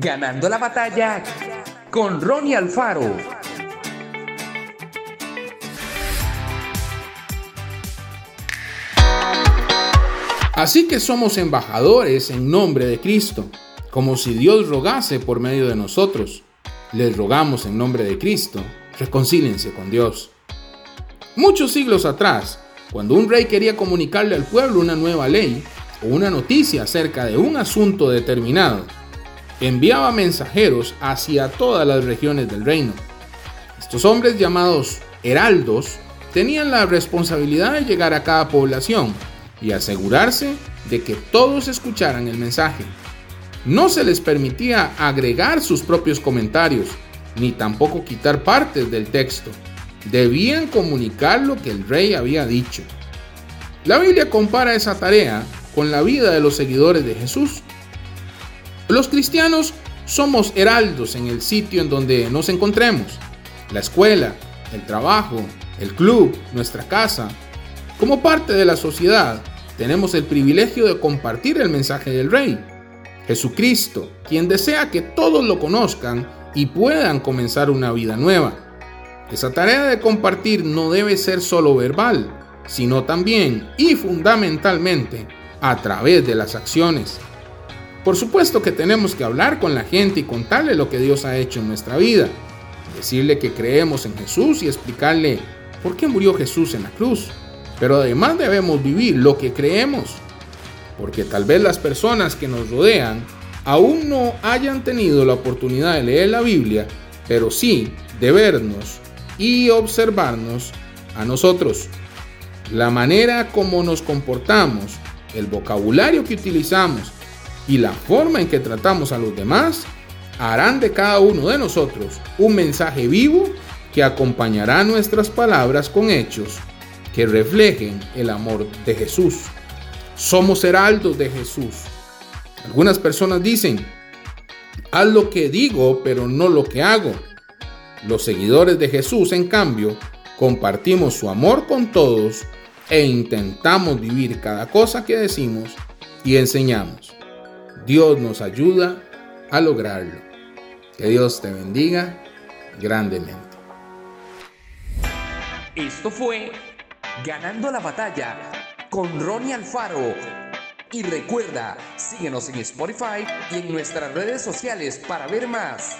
Ganando la batalla con Ronnie Alfaro. Así que somos embajadores en nombre de Cristo, como si Dios rogase por medio de nosotros. Les rogamos en nombre de Cristo, reconcílense con Dios. Muchos siglos atrás, cuando un rey quería comunicarle al pueblo una nueva ley o una noticia acerca de un asunto determinado, enviaba mensajeros hacia todas las regiones del reino. Estos hombres llamados heraldos tenían la responsabilidad de llegar a cada población y asegurarse de que todos escucharan el mensaje. No se les permitía agregar sus propios comentarios, ni tampoco quitar partes del texto. Debían comunicar lo que el rey había dicho. La Biblia compara esa tarea con la vida de los seguidores de Jesús. Los cristianos somos heraldos en el sitio en donde nos encontremos, la escuela, el trabajo, el club, nuestra casa, como parte de la sociedad, tenemos el privilegio de compartir el mensaje del Rey, Jesucristo, quien desea que todos lo conozcan y puedan comenzar una vida nueva. Esa tarea de compartir no debe ser solo verbal, sino también y fundamentalmente a través de las acciones. Por supuesto que tenemos que hablar con la gente y contarle lo que Dios ha hecho en nuestra vida, decirle que creemos en Jesús y explicarle por qué murió Jesús en la cruz pero además debemos vivir lo que creemos, porque tal vez las personas que nos rodean aún no hayan tenido la oportunidad de leer la Biblia, pero sí de vernos y observarnos a nosotros. La manera como nos comportamos, el vocabulario que utilizamos y la forma en que tratamos a los demás harán de cada uno de nosotros un mensaje vivo que acompañará nuestras palabras con hechos que reflejen el amor de Jesús. Somos heraldos de Jesús. Algunas personas dicen, haz lo que digo, pero no lo que hago. Los seguidores de Jesús, en cambio, compartimos su amor con todos e intentamos vivir cada cosa que decimos y enseñamos. Dios nos ayuda a lograrlo. Que Dios te bendiga grandemente. Esto fue Ganando la batalla con Ronnie Alfaro. Y recuerda, síguenos en Spotify y en nuestras redes sociales para ver más.